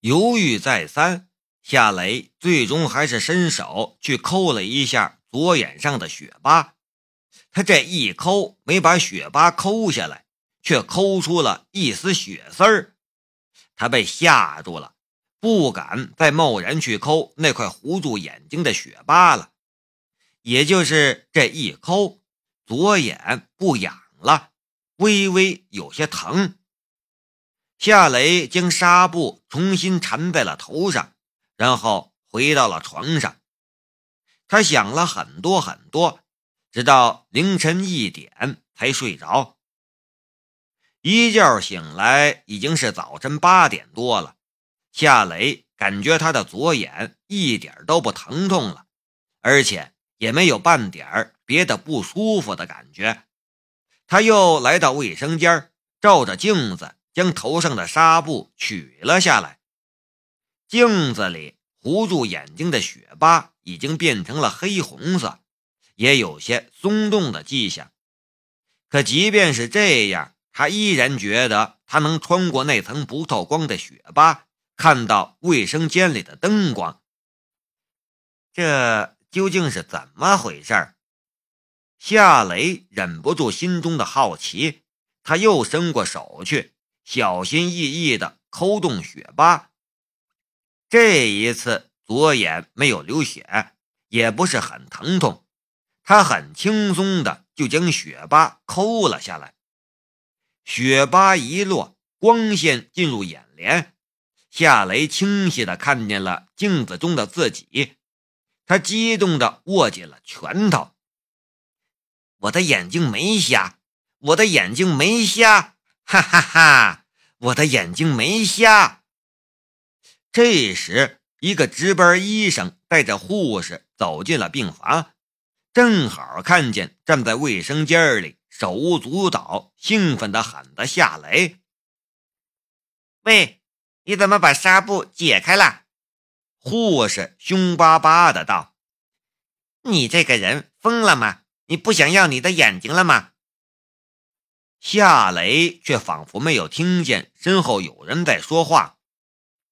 犹豫再三，夏雷最终还是伸手去抠了一下左眼上的血疤。他这一抠，没把血疤抠下来，却抠出了一丝血丝儿。他被吓住了，不敢再贸然去抠那块糊住眼睛的血疤了。也就是这一抠，左眼不痒了，微微有些疼。夏雷将纱布重新缠在了头上，然后回到了床上。他想了很多很多，直到凌晨一点才睡着。一觉醒来，已经是早晨八点多了。夏雷感觉他的左眼一点都不疼痛了，而且。也没有半点别的不舒服的感觉，他又来到卫生间，照着镜子将头上的纱布取了下来。镜子里糊住眼睛的血疤已经变成了黑红色，也有些松动的迹象。可即便是这样，他依然觉得他能穿过那层不透光的血疤，看到卫生间里的灯光。这。究竟是怎么回事？夏雷忍不住心中的好奇，他又伸过手去，小心翼翼地抠动血疤。这一次左眼没有流血，也不是很疼痛，他很轻松的就将血疤抠了下来。血疤一落，光线进入眼帘，夏雷清晰的看见了镜子中的自己。他激动地握紧了拳头。我的眼睛没瞎，我的眼睛没瞎，哈哈哈！我的眼睛没瞎。这时，一个值班医生带着护士走进了病房，正好看见站在卫生间里手舞足蹈、兴奋地喊的夏雷：“喂，你怎么把纱布解开了？”护士凶巴巴的道：“你这个人疯了吗？你不想要你的眼睛了吗？”夏雷却仿佛没有听见身后有人在说话。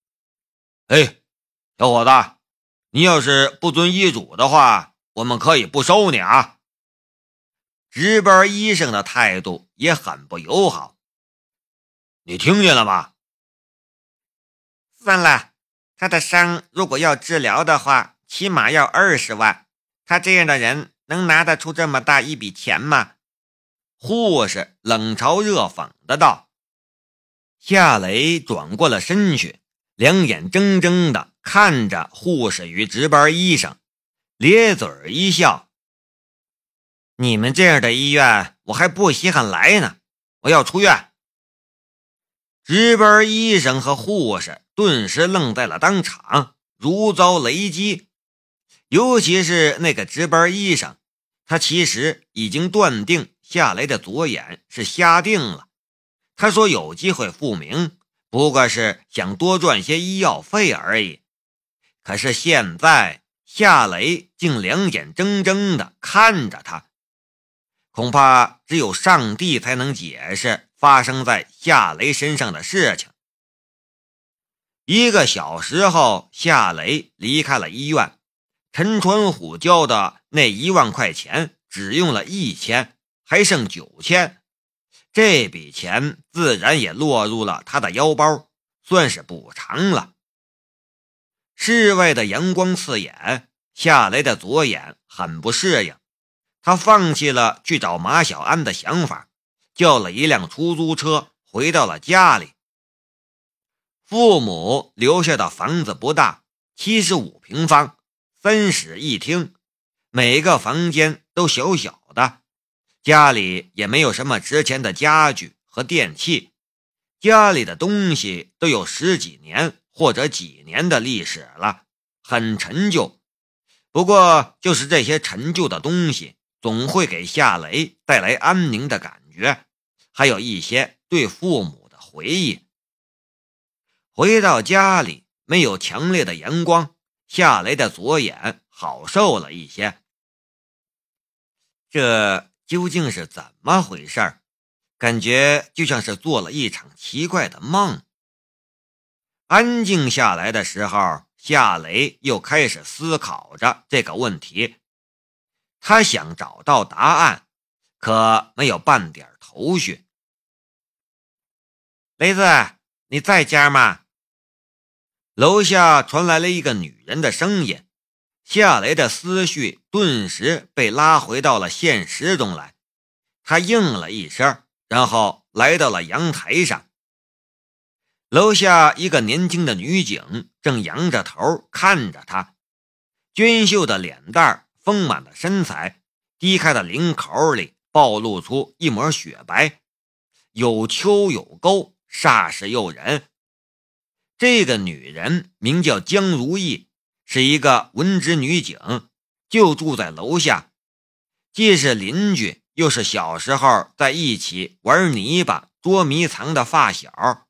“哎，小伙子，你要是不遵医嘱的话，我们可以不收你啊！”值班医生的态度也很不友好。你听见了吗？算了。他的伤如果要治疗的话，起码要二十万。他这样的人能拿得出这么大一笔钱吗？护士冷嘲热讽的道。夏雷转过了身去，两眼睁睁的看着护士与值班医生，咧嘴一笑：“你们这样的医院，我还不稀罕来呢。我要出院。”值班医生和护士。顿时愣在了当场，如遭雷击。尤其是那个值班医生，他其实已经断定夏雷的左眼是瞎定了。他说有机会复明，不过是想多赚些医药费而已。可是现在夏雷竟两眼睁睁地看着他，恐怕只有上帝才能解释发生在夏雷身上的事情。一个小时后，夏雷离开了医院。陈传虎交的那一万块钱只用了一千，还剩九千。这笔钱自然也落入了他的腰包，算是补偿了。室外的阳光刺眼，夏雷的左眼很不适应。他放弃了去找马小安的想法，叫了一辆出租车，回到了家里。父母留下的房子不大，七十五平方，三室一厅，每个房间都小小的。家里也没有什么值钱的家具和电器，家里的东西都有十几年或者几年的历史了，很陈旧。不过，就是这些陈旧的东西，总会给夏雷带来安宁的感觉，还有一些对父母的回忆。回到家里，没有强烈的阳光，夏雷的左眼好受了一些。这究竟是怎么回事儿感觉就像是做了一场奇怪的梦。安静下来的时候，夏雷又开始思考着这个问题。他想找到答案，可没有半点头绪。雷子，你在家吗？楼下传来了一个女人的声音。夏雷的思绪顿时被拉回到了现实中来。他应了一声，然后来到了阳台上。楼下一个年轻的女警正仰着头看着他，娟秀的脸蛋、丰满的身材、低开的领口里暴露出一抹雪白，有丘有沟，煞是诱人。这个女人名叫江如意，是一个文职女警，就住在楼下，既是邻居。又是小时候在一起玩泥巴、捉迷藏的发小，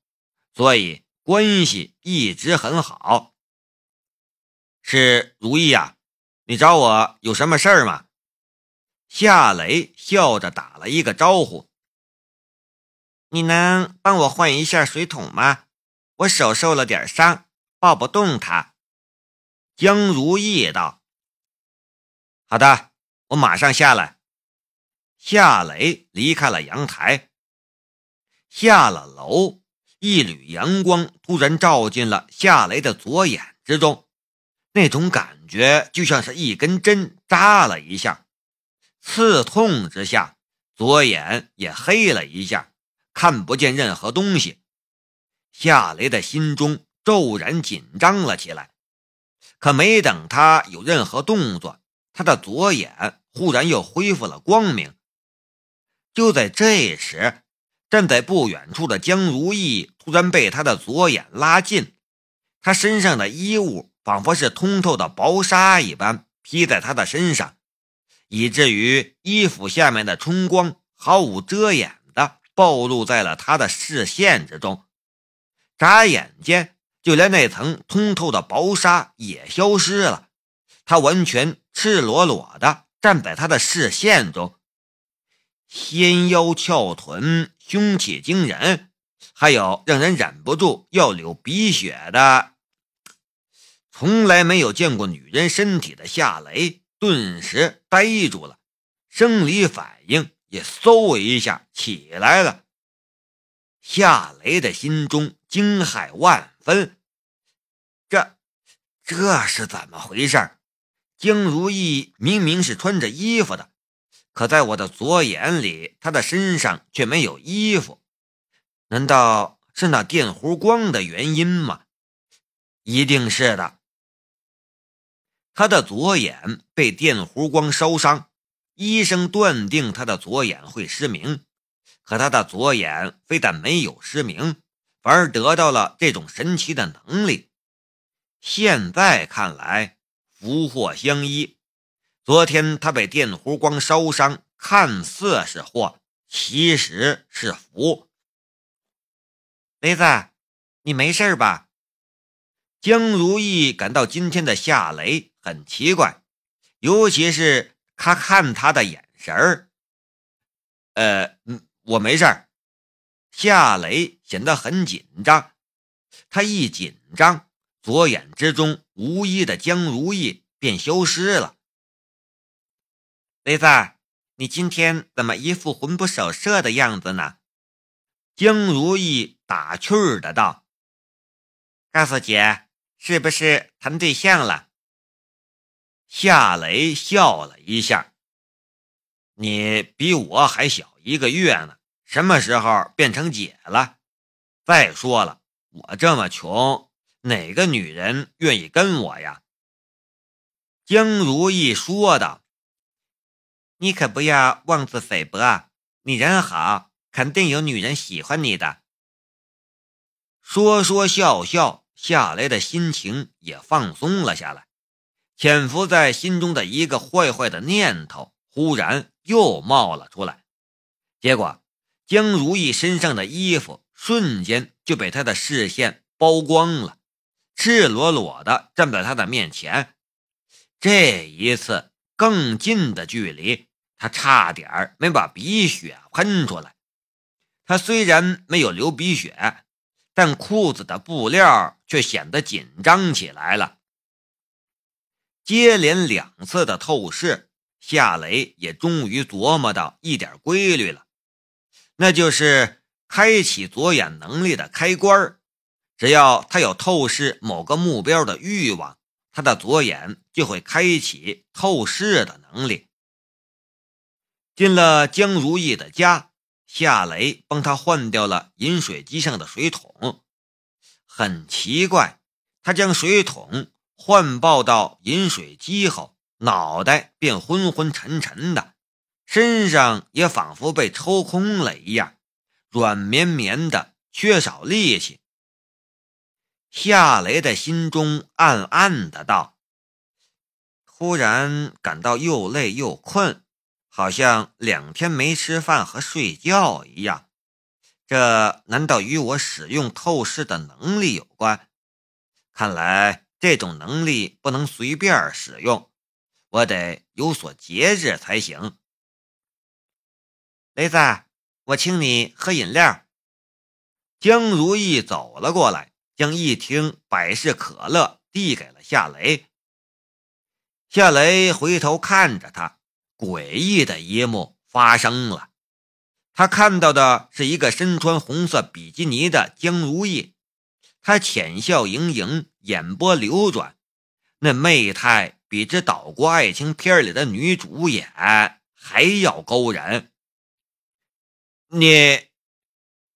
所以关系一直很好。是如意啊，你找我有什么事儿吗？夏雷笑着打了一个招呼：“你能帮我换一下水桶吗？我手受了点伤，抱不动它。”江如意道：“好的，我马上下来。”夏雷离开了阳台，下了楼，一缕阳光突然照进了夏雷的左眼之中，那种感觉就像是一根针扎了一下，刺痛之下，左眼也黑了一下，看不见任何东西。夏雷的心中骤然紧张了起来，可没等他有任何动作，他的左眼忽然又恢复了光明。就在这时，站在不远处的江如意突然被他的左眼拉近，他身上的衣物仿佛是通透的薄纱一般披在他的身上，以至于衣服下面的春光毫无遮掩的暴露在了他的视线之中。眨眼间，就连那层通透的薄纱也消失了，他完全赤裸裸的站在他的视线中。纤腰翘臀，凶气惊人，还有让人忍不住要流鼻血的。从来没有见过女人身体的夏雷顿时呆住了，生理反应也嗖一下起来了。夏雷的心中惊骇万分，这这是怎么回事？江如意明明是穿着衣服的。可在我的左眼里，他的身上却没有衣服，难道是那电弧光的原因吗？一定是的。他的左眼被电弧光烧伤，医生断定他的左眼会失明。可他的左眼非但没有失明，反而得到了这种神奇的能力。现在看来，福祸相依。昨天他被电弧光烧伤，看似是祸，其实是福。雷子，你没事吧？江如意感到今天的夏雷很奇怪，尤其是他看他的眼神儿。呃，我没事儿。夏雷显得很紧张，他一紧张，左眼之中无一的江如意便消失了。雷子，你今天怎么一副魂不守舍的样子呢？江如意打趣儿的道：“告诉姐，是不是谈对象了？”夏雷笑了一下：“你比我还小一个月呢，什么时候变成姐了？再说了，我这么穷，哪个女人愿意跟我呀？”江如意说道。你可不要妄自菲薄，你人好，肯定有女人喜欢你的。说说笑笑，夏雷的心情也放松了下来。潜伏在心中的一个坏坏的念头忽然又冒了出来，结果江如意身上的衣服瞬间就被他的视线剥光了，赤裸裸的站在他的面前。这一次更近的距离。他差点没把鼻血喷出来。他虽然没有流鼻血，但裤子的布料却显得紧张起来了。接连两次的透视，夏雷也终于琢磨到一点规律了，那就是开启左眼能力的开关只要他有透视某个目标的欲望，他的左眼就会开启透视的能力。进了江如意的家，夏雷帮他换掉了饮水机上的水桶。很奇怪，他将水桶。换抱到饮水机后，脑袋便昏昏沉沉的，身上也仿佛被抽空了一样，软绵绵的，缺少力气。夏雷的心中暗暗的道：“突然感到又累又困，好像两天没吃饭和睡觉一样。这难道与我使用透视的能力有关？看来……”这种能力不能随便使用，我得有所节制才行。雷子，我请你喝饮料。江如意走了过来，将一听百事可乐递给了夏雷。夏雷回头看着他，诡异的一幕发生了。他看到的是一个身穿红色比基尼的江如意。他浅笑盈盈，眼波流转，那媚态比这岛国爱情片里的女主演还要勾人。你，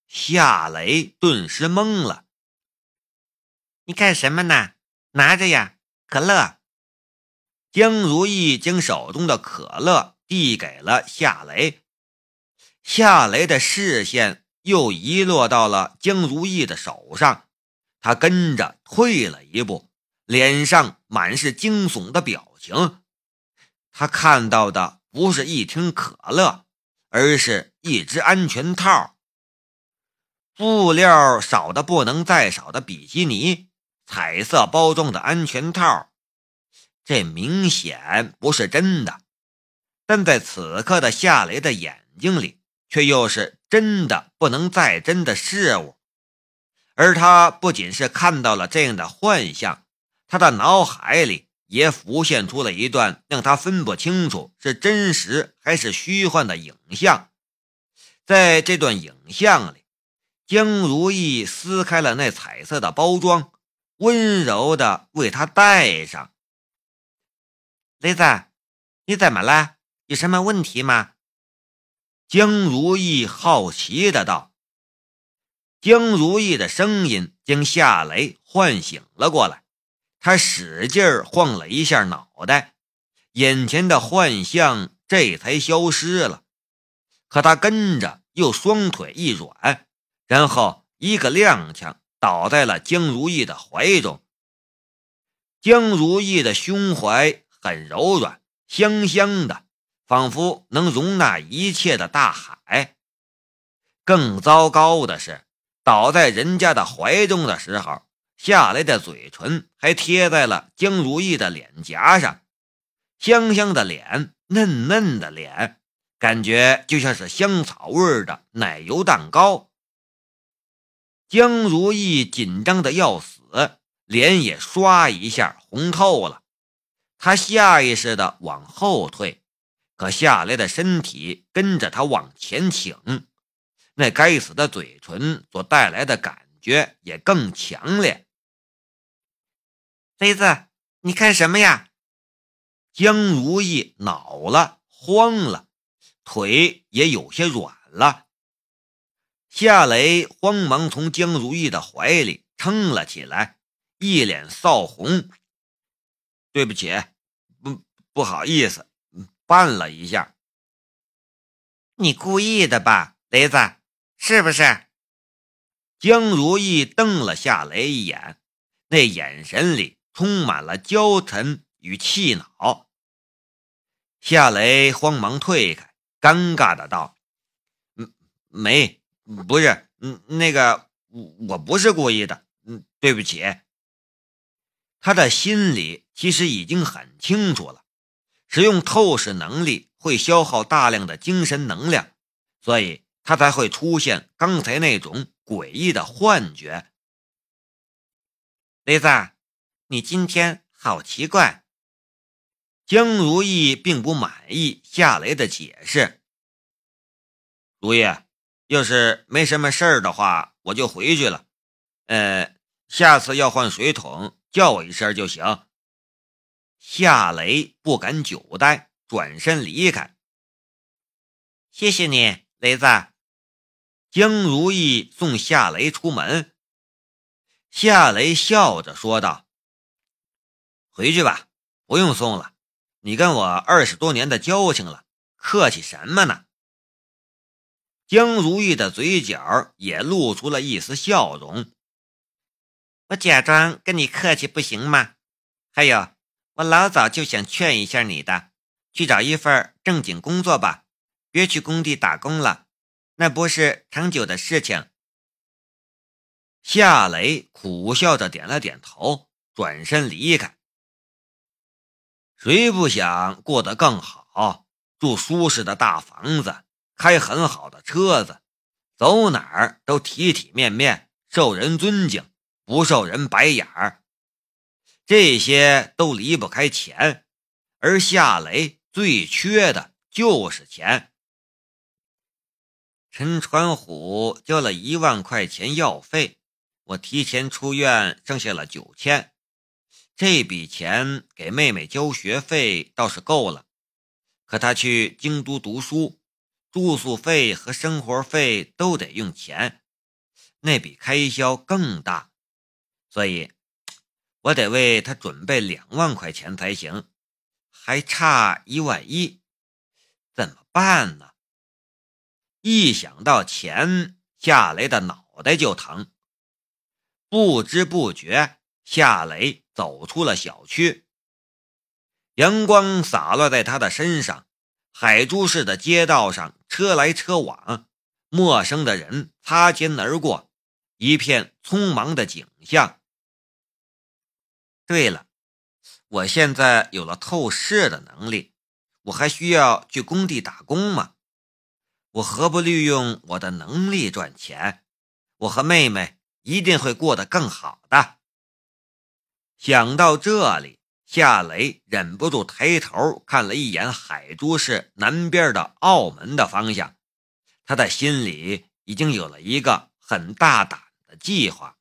夏雷顿时懵了。你干什么呢？拿着呀，可乐。江如意将手中的可乐递给了夏雷，夏雷的视线又移落到了江如意的手上。他跟着退了一步，脸上满是惊悚的表情。他看到的不是一听可乐，而是一只安全套。布料少的不能再少的比基尼，彩色包装的安全套，这明显不是真的。但在此刻的夏雷的眼睛里，却又是真的不能再真的事物。而他不仅是看到了这样的幻象，他的脑海里也浮现出了一段让他分不清楚是真实还是虚幻的影像。在这段影像里，江如意撕开了那彩色的包装，温柔的为他戴上。雷子，你怎么了？有什么问题吗？江如意好奇的道。江如意的声音将夏雷唤醒了过来，他使劲晃了一下脑袋，眼前的幻象这才消失了。可他跟着又双腿一软，然后一个踉跄倒在了江如意的怀中。江如意的胸怀很柔软，香香的，仿佛能容纳一切的大海。更糟糕的是。倒在人家的怀中的时候，夏雷的嘴唇还贴在了江如意的脸颊上，香香的脸，嫩嫩的脸，感觉就像是香草味的奶油蛋糕。江如意紧张的要死，脸也唰一下红透了，她下意识的往后退，可下来的身体跟着她往前倾。那该死的嘴唇所带来的感觉也更强烈。雷子，你看什么呀？江如意恼了，慌了，腿也有些软了。夏雷慌忙从江如意的怀里撑了起来，一脸臊红。对不起，不不好意思，绊了一下。你故意的吧，雷子？是不是？江如意瞪了夏雷一眼，那眼神里充满了娇嗔与气恼。夏雷慌忙退开，尴尬的道：“嗯，没，不是，嗯，那个，我我不是故意的，嗯，对不起。”他的心里其实已经很清楚了，使用透视能力会消耗大量的精神能量，所以。他才会出现刚才那种诡异的幻觉。雷子，你今天好奇怪。江如意并不满意夏雷的解释。如意，要是没什么事儿的话，我就回去了。呃，下次要换水桶，叫我一声就行。夏雷不敢久待，转身离开。谢谢你，雷子。江如意送夏雷出门。夏雷笑着说道：“回去吧，不用送了。你跟我二十多年的交情了，客气什么呢？”江如意的嘴角也露出了一丝笑容。我假装跟你客气不行吗？还有，我老早就想劝一下你的，去找一份正经工作吧，别去工地打工了，那不是长久的事情。夏雷苦笑着点了点头，转身离开。谁不想过得更好，住舒适的大房子，开很好的车子，走哪儿都体体面面，受人尊敬，不受人白眼儿？这些都离不开钱，而夏雷最缺的就是钱。陈传虎交了一万块钱药费。我提前出院，剩下了九千，这笔钱给妹妹交学费倒是够了。可她去京都读书，住宿费和生活费都得用钱，那笔开销更大，所以我得为他准备两万块钱才行，还差一万一，怎么办呢？一想到钱，夏雷的脑袋就疼。不知不觉，夏雷走出了小区。阳光洒落在他的身上，海珠市的街道上车来车往，陌生的人擦肩而过，一片匆忙的景象。对了，我现在有了透视的能力，我还需要去工地打工吗？我何不利用我的能力赚钱？我和妹妹。一定会过得更好的。想到这里，夏雷忍不住抬头看了一眼海珠市南边的澳门的方向，他的心里已经有了一个很大胆的计划。